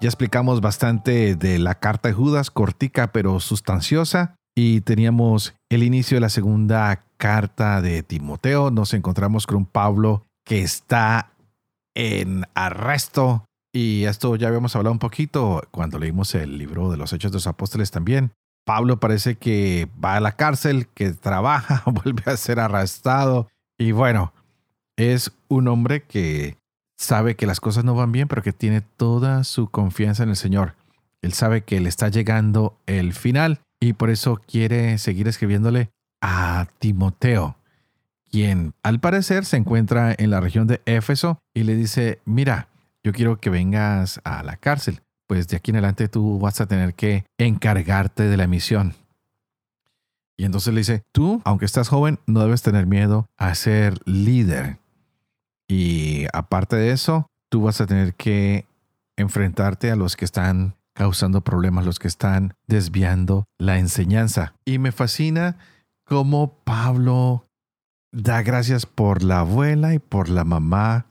Ya explicamos bastante de la carta de Judas, cortica pero sustanciosa. Y teníamos el inicio de la segunda carta de Timoteo. Nos encontramos con un Pablo que está en arresto. Y esto ya habíamos hablado un poquito cuando leímos el libro de los Hechos de los Apóstoles también. Pablo parece que va a la cárcel, que trabaja, vuelve a ser arrestado. Y bueno, es un hombre que sabe que las cosas no van bien, pero que tiene toda su confianza en el Señor. Él sabe que le está llegando el final y por eso quiere seguir escribiéndole a Timoteo, quien al parecer se encuentra en la región de Éfeso y le dice, mira, yo quiero que vengas a la cárcel, pues de aquí en adelante tú vas a tener que encargarte de la misión. Y entonces le dice, tú, aunque estás joven, no debes tener miedo a ser líder y aparte de eso, tú vas a tener que enfrentarte a los que están causando problemas, los que están desviando la enseñanza. Y me fascina cómo Pablo da gracias por la abuela y por la mamá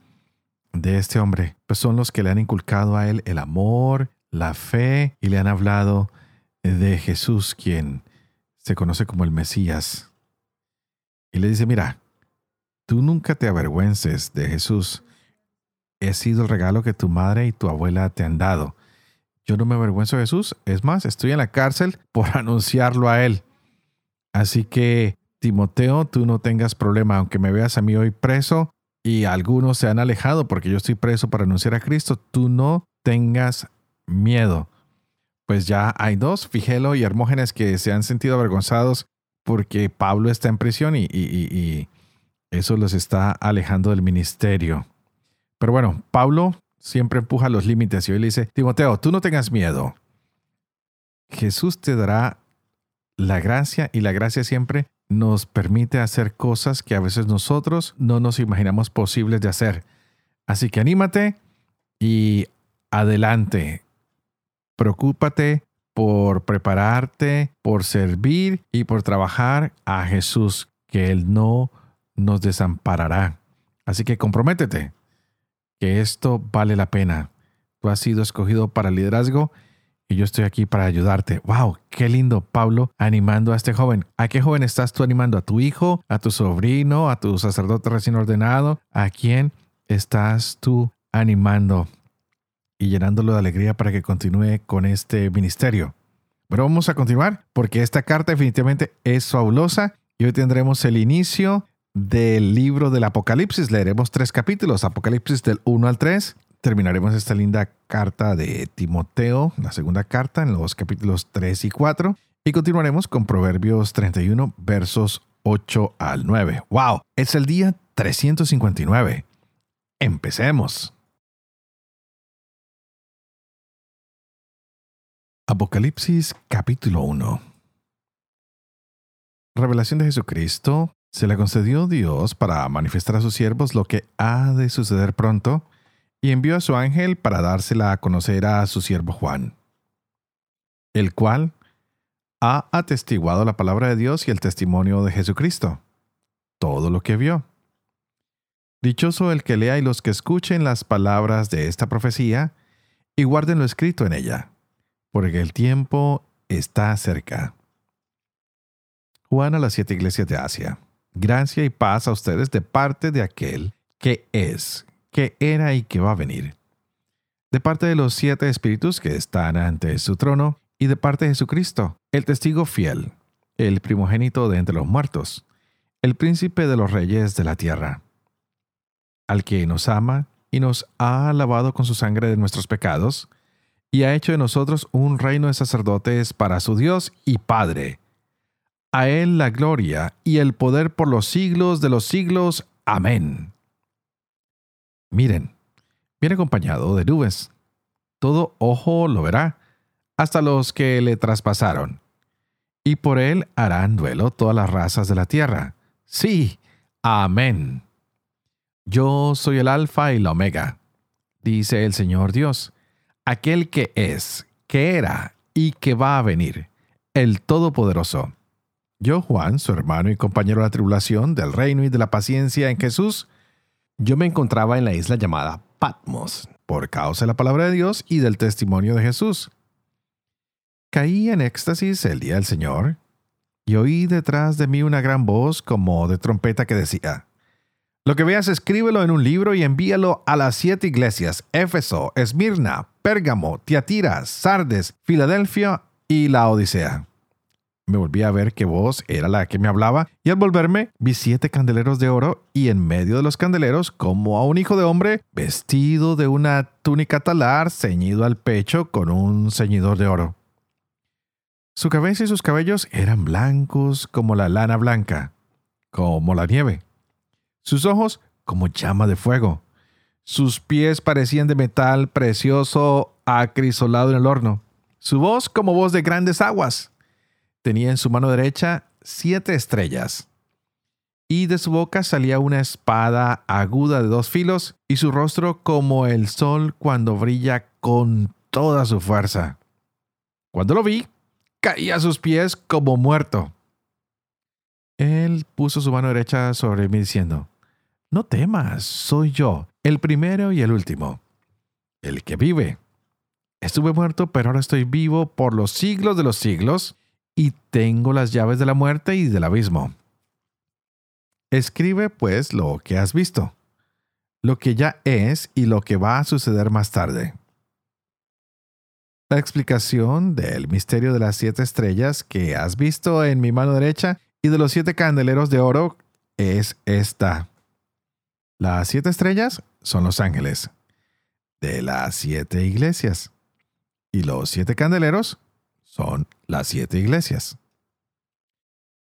de este hombre. Pues son los que le han inculcado a él el amor, la fe y le han hablado de Jesús, quien se conoce como el Mesías. Y le dice, mira, Tú nunca te avergüences de Jesús. He sido el regalo que tu madre y tu abuela te han dado. Yo no me avergüenzo de Jesús. Es más, estoy en la cárcel por anunciarlo a Él. Así que, Timoteo, tú no tengas problema, aunque me veas a mí hoy preso y algunos se han alejado porque yo estoy preso para anunciar a Cristo, tú no tengas miedo. Pues ya hay dos, Figelo y Hermógenes, que se han sentido avergonzados porque Pablo está en prisión y, y eso los está alejando del ministerio. Pero bueno, Pablo siempre empuja los límites y hoy le dice, Timoteo, tú no tengas miedo. Jesús te dará la gracia y la gracia siempre nos permite hacer cosas que a veces nosotros no nos imaginamos posibles de hacer. Así que anímate y adelante. Preocúpate por prepararte, por servir y por trabajar a Jesús, que Él no nos desamparará. Así que comprométete, que esto vale la pena. Tú has sido escogido para el liderazgo y yo estoy aquí para ayudarte. ¡Wow! ¡Qué lindo, Pablo, animando a este joven! ¿A qué joven estás tú animando? ¿A tu hijo? ¿A tu sobrino? ¿A tu sacerdote recién ordenado? ¿A quién estás tú animando? Y llenándolo de alegría para que continúe con este ministerio. Pero vamos a continuar porque esta carta definitivamente es fabulosa y hoy tendremos el inicio del libro del Apocalipsis. Leeremos tres capítulos, Apocalipsis del 1 al 3. Terminaremos esta linda carta de Timoteo, la segunda carta, en los capítulos 3 y 4. Y continuaremos con Proverbios 31, versos 8 al 9. ¡Wow! Es el día 359. Empecemos. Apocalipsis capítulo 1. Revelación de Jesucristo se le concedió Dios para manifestar a sus siervos lo que ha de suceder pronto, y envió a su ángel para dársela a conocer a su siervo Juan, el cual ha atestiguado la palabra de Dios y el testimonio de Jesucristo, todo lo que vio. Dichoso el que lea y los que escuchen las palabras de esta profecía y guarden lo escrito en ella, porque el tiempo está cerca. Juan a las siete iglesias de Asia. Gracia y paz a ustedes de parte de aquel que es, que era y que va a venir. De parte de los siete espíritus que están ante su trono y de parte de Jesucristo, el testigo fiel, el primogénito de entre los muertos, el príncipe de los reyes de la tierra, al que nos ama y nos ha lavado con su sangre de nuestros pecados, y ha hecho de nosotros un reino de sacerdotes para su Dios y Padre a Él la gloria y el poder por los siglos de los siglos. Amén. Miren, viene acompañado de nubes. Todo ojo lo verá, hasta los que le traspasaron. y por él harán duelo todas las razas de la tierra. Sí, amén. Yo soy el Alfa y la Omega, dice el Señor Dios, aquel que es, que era y que va a venir, el Todopoderoso. Yo, Juan, su hermano y compañero de la tribulación, del reino y de la paciencia en Jesús, yo me encontraba en la isla llamada Patmos, por causa de la palabra de Dios y del testimonio de Jesús. Caí en éxtasis el día del Señor y oí detrás de mí una gran voz como de trompeta que decía, Lo que veas escríbelo en un libro y envíalo a las siete iglesias, Éfeso, Esmirna, Pérgamo, Tiatira, Sardes, Filadelfia y la Odisea. Me volví a ver qué voz era la que me hablaba, y al volverme vi siete candeleros de oro, y en medio de los candeleros, como a un hijo de hombre, vestido de una túnica talar, ceñido al pecho con un ceñidor de oro. Su cabeza y sus cabellos eran blancos como la lana blanca, como la nieve. Sus ojos como llama de fuego. Sus pies parecían de metal precioso acrisolado en el horno. Su voz como voz de grandes aguas. Tenía en su mano derecha siete estrellas. Y de su boca salía una espada aguda de dos filos y su rostro como el sol cuando brilla con toda su fuerza. Cuando lo vi, caí a sus pies como muerto. Él puso su mano derecha sobre mí diciendo, No temas, soy yo, el primero y el último, el que vive. Estuve muerto, pero ahora estoy vivo por los siglos de los siglos, y tengo las llaves de la muerte y del abismo. Escribe pues lo que has visto, lo que ya es y lo que va a suceder más tarde. La explicación del misterio de las siete estrellas que has visto en mi mano derecha y de los siete candeleros de oro es esta. Las siete estrellas son los ángeles de las siete iglesias y los siete candeleros son las siete iglesias.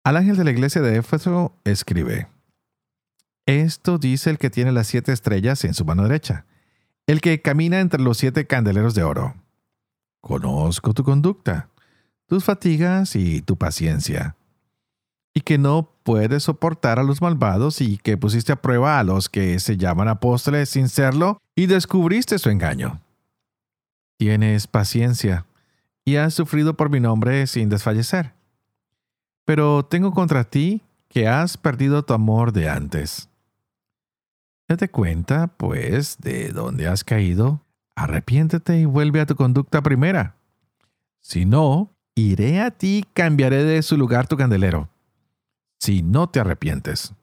Al ángel de la iglesia de Éfeso escribe, Esto dice el que tiene las siete estrellas en su mano derecha, el que camina entre los siete candeleros de oro. Conozco tu conducta, tus fatigas y tu paciencia, y que no puedes soportar a los malvados y que pusiste a prueba a los que se llaman apóstoles sin serlo y descubriste su engaño. Tienes paciencia y has sufrido por mi nombre sin desfallecer. Pero tengo contra ti que has perdido tu amor de antes. Date cuenta, pues, de dónde has caído arrepiéntete y vuelve a tu conducta primera. Si no, iré a ti y cambiaré de su lugar tu candelero. Si no te arrepientes.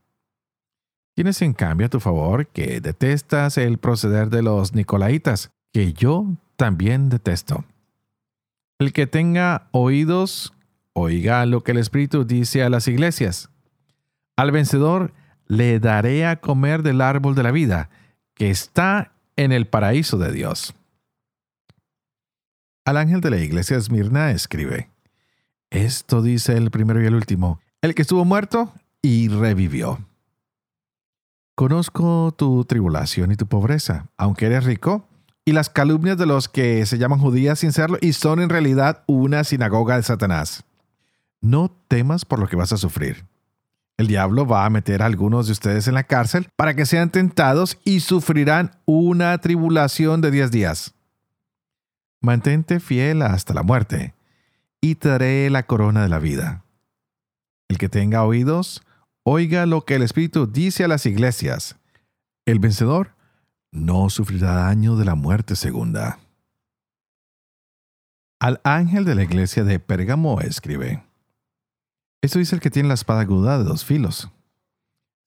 Tienes en cambio a tu favor que detestas el proceder de los nicolaitas, que yo también detesto. El que tenga oídos, oiga lo que el Espíritu dice a las iglesias. Al vencedor le daré a comer del árbol de la vida, que está en el paraíso de Dios. Al ángel de la iglesia de Esmirna escribe, Esto dice el primero y el último, el que estuvo muerto y revivió. Conozco tu tribulación y tu pobreza, aunque eres rico, y las calumnias de los que se llaman judías sin serlo y son en realidad una sinagoga de Satanás. No temas por lo que vas a sufrir. El diablo va a meter a algunos de ustedes en la cárcel para que sean tentados y sufrirán una tribulación de diez días. Mantente fiel hasta la muerte, y te daré la corona de la vida. El que tenga oídos, oiga lo que el Espíritu dice a las iglesias. El vencedor no sufrirá daño de la muerte segunda. Al ángel de la iglesia de Pérgamo escribe. Esto dice el que tiene la espada aguda de dos filos.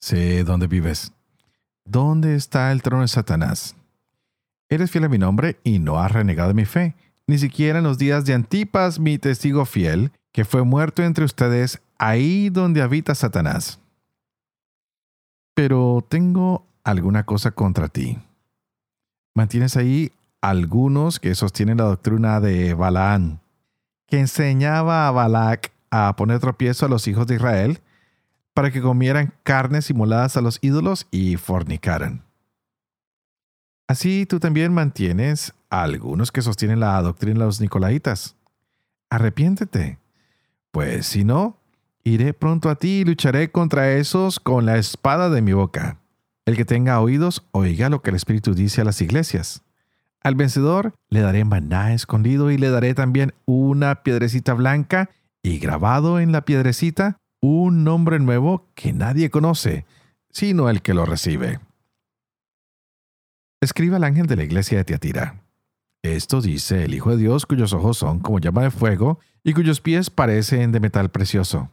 Sé dónde vives. ¿Dónde está el trono de Satanás? Eres fiel a mi nombre y no has renegado de mi fe, ni siquiera en los días de Antipas, mi testigo fiel, que fue muerto entre ustedes, ahí donde habita Satanás. Pero tengo alguna cosa contra ti. Mantienes ahí algunos que sostienen la doctrina de Balaán, que enseñaba a Balac a poner tropiezo a los hijos de Israel para que comieran carnes simuladas a los ídolos y fornicaran. Así tú también mantienes a algunos que sostienen la doctrina de los nicolaitas. Arrepiéntete, Pues si no, iré pronto a ti y lucharé contra esos con la espada de mi boca. El que tenga oídos, oiga lo que el Espíritu dice a las iglesias. Al vencedor le daré maná escondido y le daré también una piedrecita blanca y grabado en la piedrecita un nombre nuevo que nadie conoce, sino el que lo recibe. Escriba al ángel de la iglesia de Tiatira. Esto dice el Hijo de Dios cuyos ojos son como llama de fuego y cuyos pies parecen de metal precioso.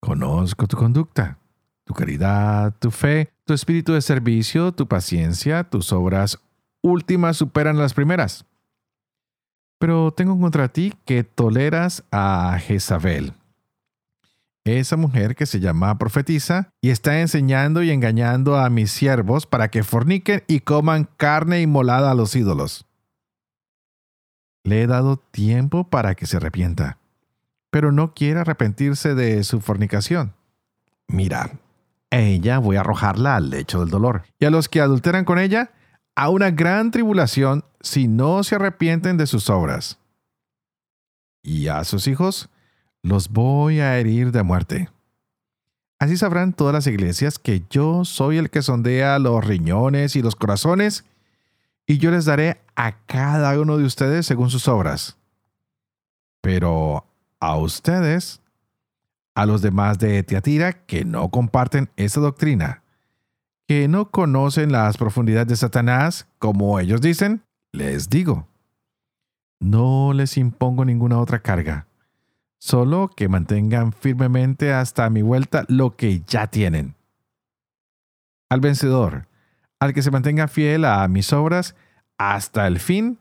Conozco tu conducta, tu caridad, tu fe, tu espíritu de servicio, tu paciencia, tus obras últimas superan las primeras. Pero tengo contra ti que toleras a Jezabel, esa mujer que se llama profetiza y está enseñando y engañando a mis siervos para que forniquen y coman carne inmolada a los ídolos. Le he dado tiempo para que se arrepienta, pero no quiere arrepentirse de su fornicación. Mira, ella voy a arrojarla al lecho del dolor, y a los que adulteran con ella, a una gran tribulación si no se arrepienten de sus obras. Y a sus hijos los voy a herir de muerte. Así sabrán todas las iglesias que yo soy el que sondea los riñones y los corazones, y yo les daré a cada uno de ustedes según sus obras. Pero a ustedes, a los demás de Teatira que no comparten esa doctrina, que no conocen las profundidades de Satanás, como ellos dicen, les digo, no les impongo ninguna otra carga, solo que mantengan firmemente hasta mi vuelta lo que ya tienen. Al vencedor, al que se mantenga fiel a mis obras hasta el fin,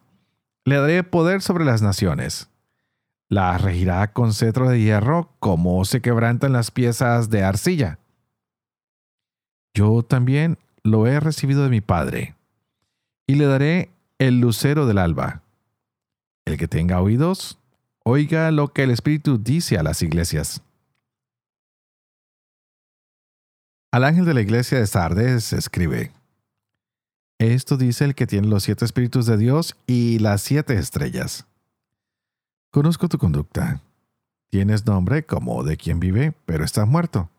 le daré poder sobre las naciones. La regirá con cetro de hierro como se quebrantan las piezas de arcilla yo también lo he recibido de mi Padre, y le daré el lucero del alba. El que tenga oídos, oiga lo que el Espíritu dice a las iglesias. Al ángel de la iglesia de Sardes escribe, Esto dice el que tiene los siete espíritus de Dios y las siete estrellas. Conozco tu conducta. Tienes nombre como de quien vive, pero estás muerto.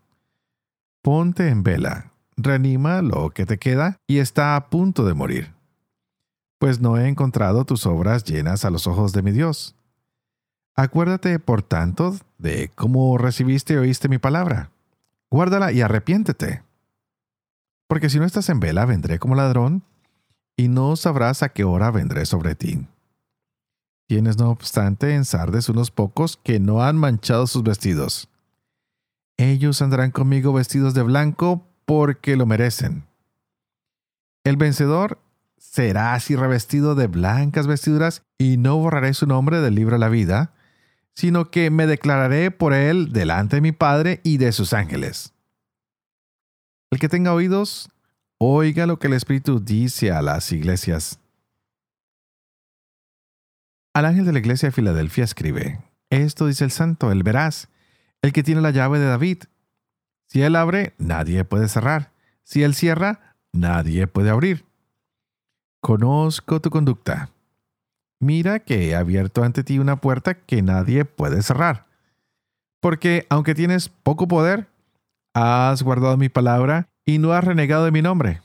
Ponte en vela reanima lo que te queda y está a punto de morir. Pues no he encontrado tus obras llenas a los ojos de mi Dios. Acuérdate, por tanto, de cómo recibiste y oíste mi palabra. Guárdala y arrepiéntete. Porque si no estás en vela, vendré como ladrón, y no sabrás a qué hora vendré sobre ti. Tienes, no obstante, en Sardes unos pocos que no han manchado sus vestidos. Ellos andarán conmigo vestidos de blanco porque lo merecen. El vencedor será así revestido de blancas vestiduras y no borraré su nombre del libro de la vida, sino que me declararé por él delante de mi Padre y de sus ángeles. El que tenga oídos, oiga lo que el Espíritu dice a las iglesias. Al ángel de la iglesia de Filadelfia escribe, Esto dice el santo, el verás, el que tiene la llave de David, si Él abre, nadie puede cerrar. Si Él cierra, nadie puede abrir. Conozco tu conducta. Mira que he abierto ante ti una puerta que nadie puede cerrar. Porque aunque tienes poco poder, has guardado mi palabra y no has renegado de mi nombre.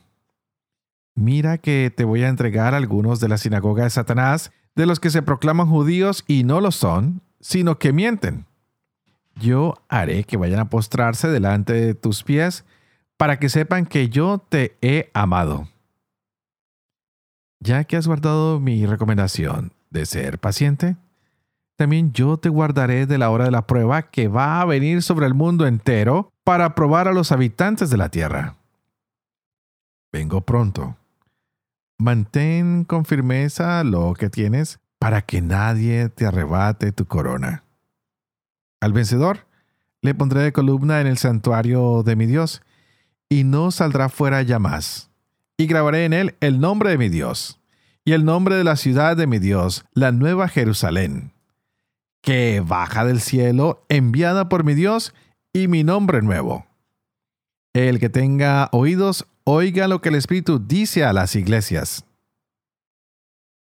Mira que te voy a entregar algunos de la sinagoga de Satanás, de los que se proclaman judíos y no lo son, sino que mienten yo haré que vayan a postrarse delante de tus pies para que sepan que yo te he amado. Ya que has guardado mi recomendación de ser paciente, también yo te guardaré de la hora de la prueba que va a venir sobre el mundo entero para probar a los habitantes de la tierra. Vengo pronto. Mantén con firmeza lo que tienes para que nadie te arrebate tu corona. Al vencedor le pondré de columna en el santuario de mi Dios, y no saldrá fuera ya más. Y grabaré en él el nombre de mi Dios, y el nombre de la ciudad de mi Dios, la nueva Jerusalén, que baja del cielo, enviada por mi Dios, y mi nombre nuevo. El que tenga oídos, oiga lo que el Espíritu dice a las iglesias.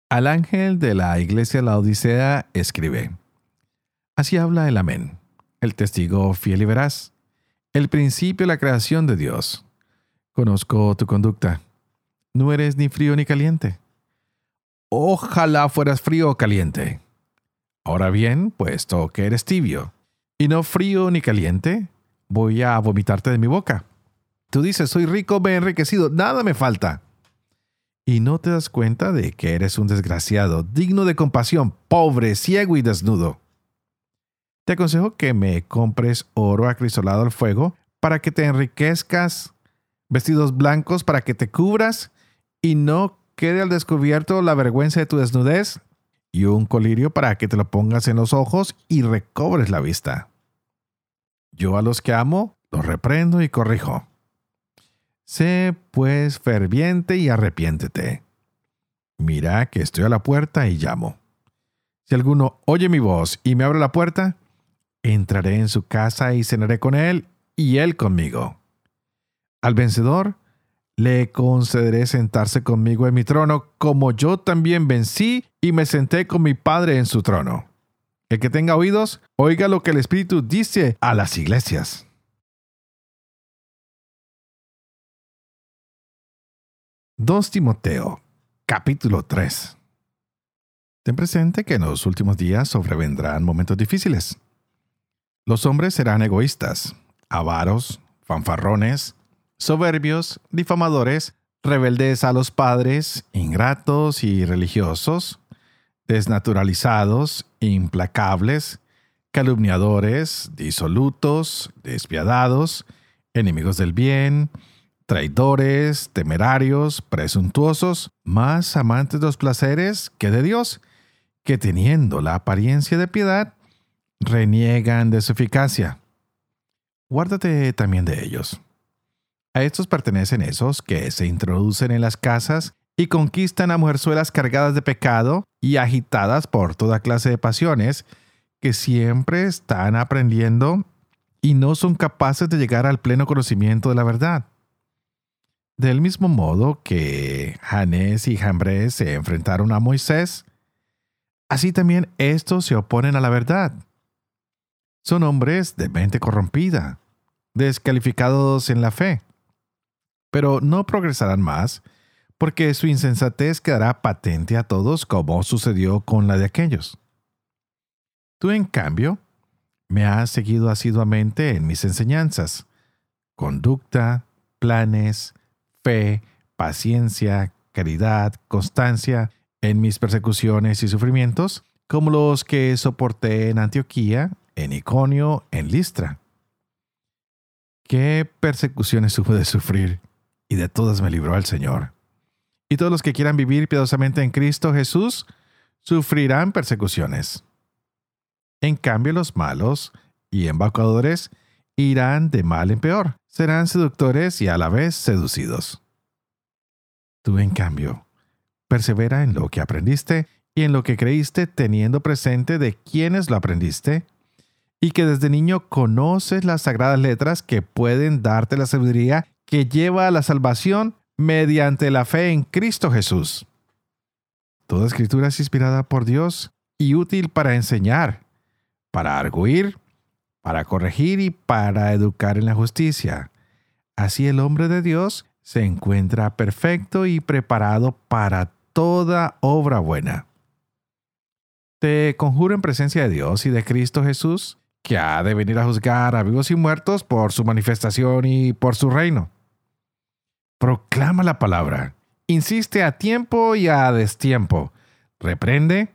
Al ángel de la iglesia de la escribe. Así habla el amén, el testigo fiel y veraz, el principio de la creación de Dios. Conozco tu conducta. No eres ni frío ni caliente. Ojalá fueras frío o caliente. Ahora bien, puesto que eres tibio, y no frío ni caliente, voy a vomitarte de mi boca. Tú dices, soy rico, me he enriquecido, nada me falta. Y no te das cuenta de que eres un desgraciado, digno de compasión, pobre, ciego y desnudo. Te aconsejo que me compres oro acrisolado al fuego para que te enriquezcas, vestidos blancos para que te cubras y no quede al descubierto la vergüenza de tu desnudez, y un colirio para que te lo pongas en los ojos y recobres la vista. Yo a los que amo, los reprendo y corrijo. Sé pues ferviente y arrepiéntete. Mira que estoy a la puerta y llamo. Si alguno oye mi voz y me abre la puerta, entraré en su casa y cenaré con él y él conmigo. Al vencedor le concederé sentarse conmigo en mi trono, como yo también vencí y me senté con mi Padre en su trono. El que tenga oídos, oiga lo que el Espíritu dice a las iglesias. Dos Timoteo, capítulo 3. Ten presente que en los últimos días sobrevendrán momentos difíciles. Los hombres serán egoístas, avaros, fanfarrones, soberbios, difamadores, rebeldes a los padres, ingratos y religiosos, desnaturalizados, implacables, calumniadores, disolutos, despiadados, enemigos del bien, traidores, temerarios, presuntuosos, más amantes de los placeres que de Dios, que teniendo la apariencia de piedad, reniegan de su eficacia. Guárdate también de ellos. A estos pertenecen esos que se introducen en las casas y conquistan a mujerzuelas cargadas de pecado y agitadas por toda clase de pasiones, que siempre están aprendiendo y no son capaces de llegar al pleno conocimiento de la verdad. Del mismo modo que Janés y Jambres se enfrentaron a Moisés, así también estos se oponen a la verdad. Son hombres de mente corrompida, descalificados en la fe pero no progresarán más, porque su insensatez quedará patente a todos como sucedió con la de aquellos. Tú, en cambio, me has seguido asiduamente en mis enseñanzas, conducta, planes, fe, paciencia, caridad, constancia, en mis persecuciones y sufrimientos, como los que soporté en Antioquía, en Iconio, en Listra. ¿Qué persecuciones hubo de sufrir? y de todas me libró el Señor. Y todos los que quieran vivir piadosamente en Cristo Jesús sufrirán persecuciones. En cambio, los malos y embaucadores irán de mal en peor, serán seductores y a la vez seducidos. Tú, en cambio, persevera en lo que aprendiste y en lo que creíste teniendo presente de quiénes lo aprendiste y que desde niño conoces las sagradas letras que pueden darte la sabiduría que lleva a la salvación mediante la fe en Cristo Jesús. Toda escritura es inspirada por Dios y útil para enseñar, para arguir, para corregir y para educar en la justicia. Así el hombre de Dios se encuentra perfecto y preparado para toda obra buena. Te conjuro en presencia de Dios y de Cristo Jesús, que ha de venir a juzgar a vivos y muertos por su manifestación y por su reino proclama la palabra, insiste a tiempo y a destiempo, reprende,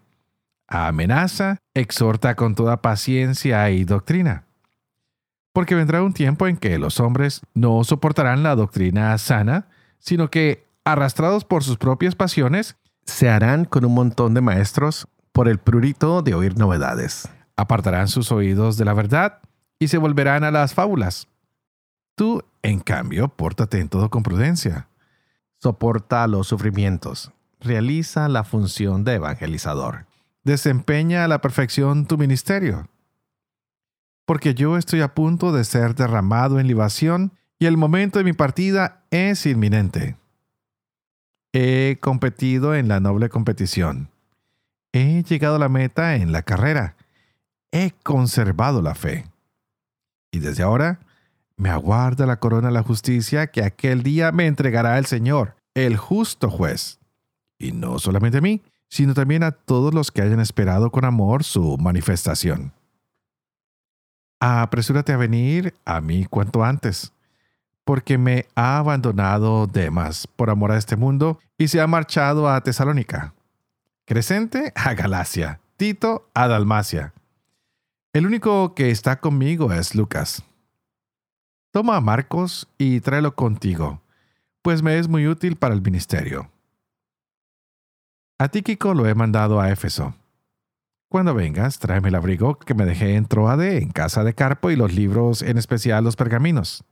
amenaza, exhorta con toda paciencia y doctrina. Porque vendrá un tiempo en que los hombres no soportarán la doctrina sana, sino que, arrastrados por sus propias pasiones, se harán con un montón de maestros por el prurito de oír novedades. Apartarán sus oídos de la verdad y se volverán a las fábulas. Tú, en cambio, pórtate en todo con prudencia. Soporta los sufrimientos. Realiza la función de evangelizador. Desempeña a la perfección tu ministerio. Porque yo estoy a punto de ser derramado en libación y el momento de mi partida es inminente. He competido en la noble competición. He llegado a la meta en la carrera. He conservado la fe. y desde ahora me aguarda la corona de la justicia que aquel día me entregará el Señor, el justo juez. Y no solamente a mí, sino también a todos los que hayan esperado con amor su manifestación. Apresúrate a venir a mí cuanto antes, porque me ha abandonado Demas por amor a este mundo y se ha marchado a Tesalónica. Crescente a Galacia, Tito a Dalmacia. El único que está conmigo es Lucas. Toma a Marcos y tráelo contigo, pues me es muy útil para el ministerio. A Tíquico lo he mandado a Éfeso. Cuando vengas, tráeme el abrigo que me dejé en Troade, en casa de Carpo, y los libros, en especial los pergaminos.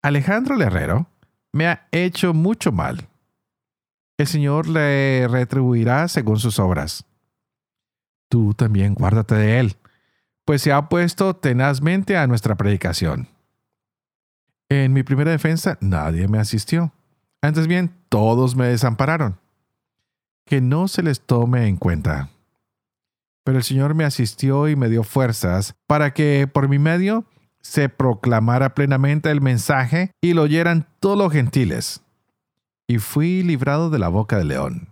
Alejandro el herrero me ha hecho mucho mal. El Señor le retribuirá según sus obras. Tú también guárdate de él, pues se ha opuesto tenazmente a nuestra predicación. En mi primera defensa nadie me asistió. Antes bien, todos me desampararon que no se les tome en cuenta. Pero el Señor me asistió y me dio fuerzas para que por mi medio se proclamara plenamente el mensaje y lo oyeran todos los gentiles. Y fui librado de la boca del león.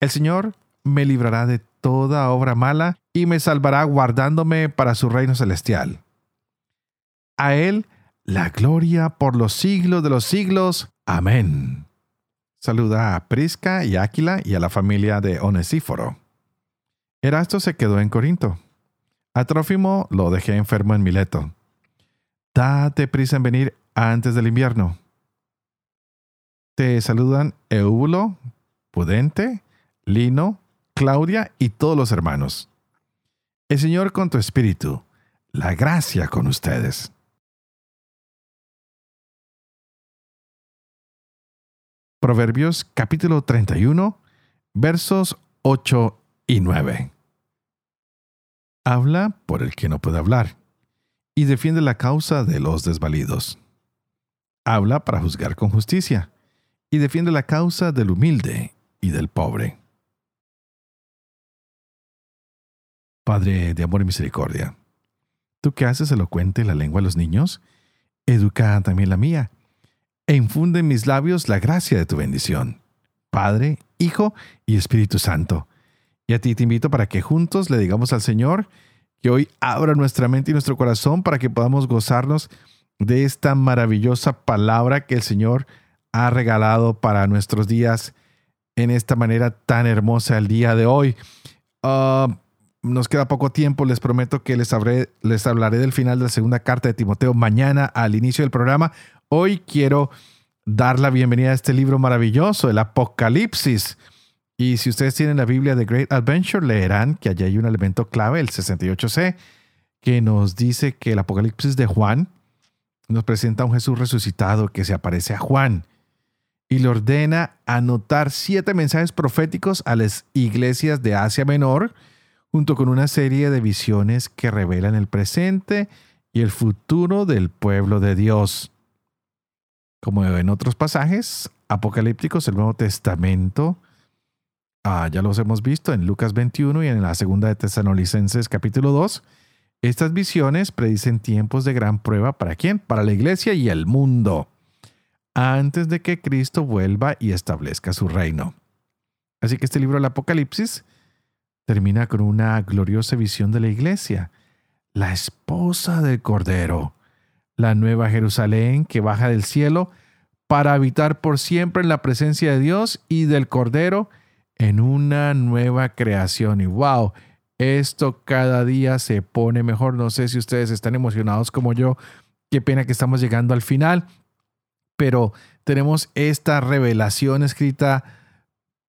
El Señor me librará de toda obra mala y me salvará guardándome para su reino celestial. A Él la gloria por los siglos de los siglos. Amén. Saluda a Prisca y Áquila y a la familia de Onesíforo. Erasto se quedó en Corinto. A Trófimo lo dejé enfermo en Mileto. Date prisa en venir antes del invierno. Te saludan Eúbulo, Pudente, Lino, Claudia y todos los hermanos. El Señor con tu espíritu, la gracia con ustedes. Proverbios capítulo 31, versos 8 y 9. Habla por el que no puede hablar y defiende la causa de los desvalidos. Habla para juzgar con justicia y defiende la causa del humilde y del pobre. Padre de amor y misericordia, tú que haces elocuente la lengua de los niños, educa también la mía e infunde en mis labios la gracia de tu bendición. Padre, Hijo y Espíritu Santo. Y a ti te invito para que juntos le digamos al Señor que hoy abra nuestra mente y nuestro corazón para que podamos gozarnos de esta maravillosa palabra que el Señor ha regalado para nuestros días en esta manera tan hermosa el día de hoy. Ah, nos queda poco tiempo, les prometo que les, les hablaré del final de la segunda carta de Timoteo mañana al inicio del programa. Hoy quiero dar la bienvenida a este libro maravilloso, el Apocalipsis. Y si ustedes tienen la Biblia de Great Adventure, leerán que allí hay un elemento clave, el 68C, que nos dice que el Apocalipsis de Juan nos presenta a un Jesús resucitado que se aparece a Juan y le ordena anotar siete mensajes proféticos a las iglesias de Asia Menor, junto con una serie de visiones que revelan el presente y el futuro del pueblo de Dios. Como en otros pasajes apocalípticos del Nuevo Testamento, ah, ya los hemos visto en Lucas 21 y en la segunda de Tesanolicenses capítulo 2, estas visiones predicen tiempos de gran prueba para quién? Para la iglesia y el mundo, antes de que Cristo vuelva y establezca su reino. Así que este libro del Apocalipsis termina con una gloriosa visión de la iglesia, la esposa del Cordero, la nueva Jerusalén que baja del cielo para habitar por siempre en la presencia de Dios y del Cordero en una nueva creación. Y wow, esto cada día se pone mejor. No sé si ustedes están emocionados como yo. Qué pena que estamos llegando al final. Pero tenemos esta revelación escrita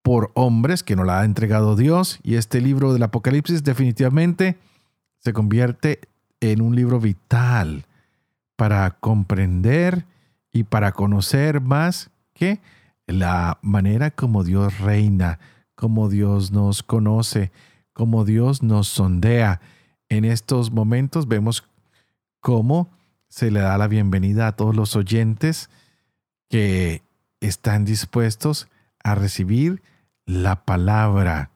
por hombres que nos la ha entregado Dios. Y este libro del Apocalipsis definitivamente se convierte en un libro vital para comprender y para conocer más que la manera como Dios reina, como Dios nos conoce, como Dios nos sondea. En estos momentos vemos cómo se le da la bienvenida a todos los oyentes que están dispuestos a recibir la palabra.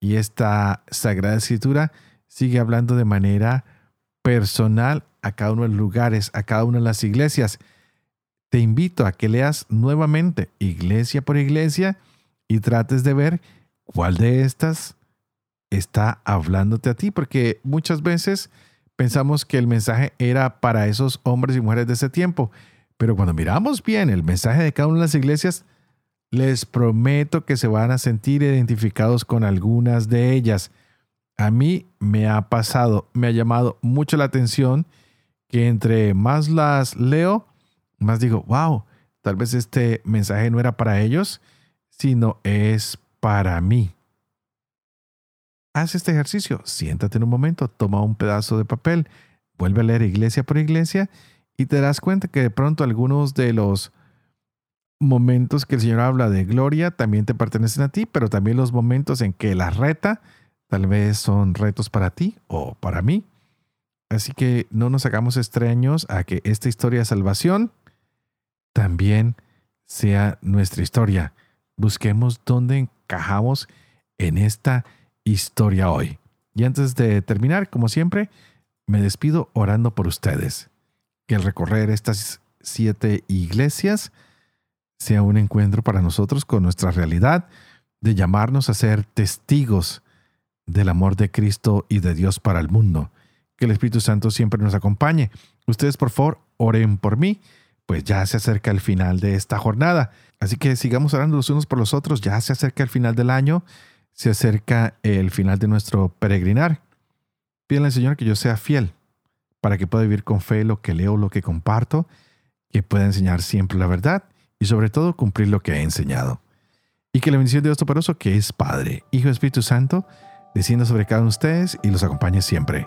Y esta Sagrada Escritura sigue hablando de manera personal a cada uno de los lugares, a cada una de las iglesias. Te invito a que leas nuevamente iglesia por iglesia y trates de ver cuál de estas está hablándote a ti, porque muchas veces pensamos que el mensaje era para esos hombres y mujeres de ese tiempo, pero cuando miramos bien el mensaje de cada una de las iglesias, les prometo que se van a sentir identificados con algunas de ellas. A mí me ha pasado, me ha llamado mucho la atención que entre más las leo, más digo, wow, tal vez este mensaje no era para ellos, sino es para mí. Haz este ejercicio, siéntate en un momento, toma un pedazo de papel, vuelve a leer iglesia por iglesia y te das cuenta que de pronto algunos de los momentos que el Señor habla de gloria también te pertenecen a ti, pero también los momentos en que la reta tal vez son retos para ti o para mí. Así que no nos hagamos extraños a que esta historia de salvación también sea nuestra historia. Busquemos dónde encajamos en esta historia hoy. Y antes de terminar, como siempre, me despido orando por ustedes. Que el recorrer estas siete iglesias sea un encuentro para nosotros con nuestra realidad de llamarnos a ser testigos del amor de Cristo y de Dios para el mundo. Que el Espíritu Santo siempre nos acompañe. Ustedes, por favor, oren por mí, pues ya se acerca el final de esta jornada. Así que sigamos orando los unos por los otros. Ya se acerca el final del año, se acerca el final de nuestro peregrinar. Pídanle al Señor que yo sea fiel para que pueda vivir con fe lo que leo, lo que comparto, que pueda enseñar siempre la verdad y sobre todo cumplir lo que ha enseñado. Y que la bendición de Dios Toporoso, que es Padre, Hijo y Espíritu Santo, descienda sobre cada uno de ustedes y los acompañe siempre.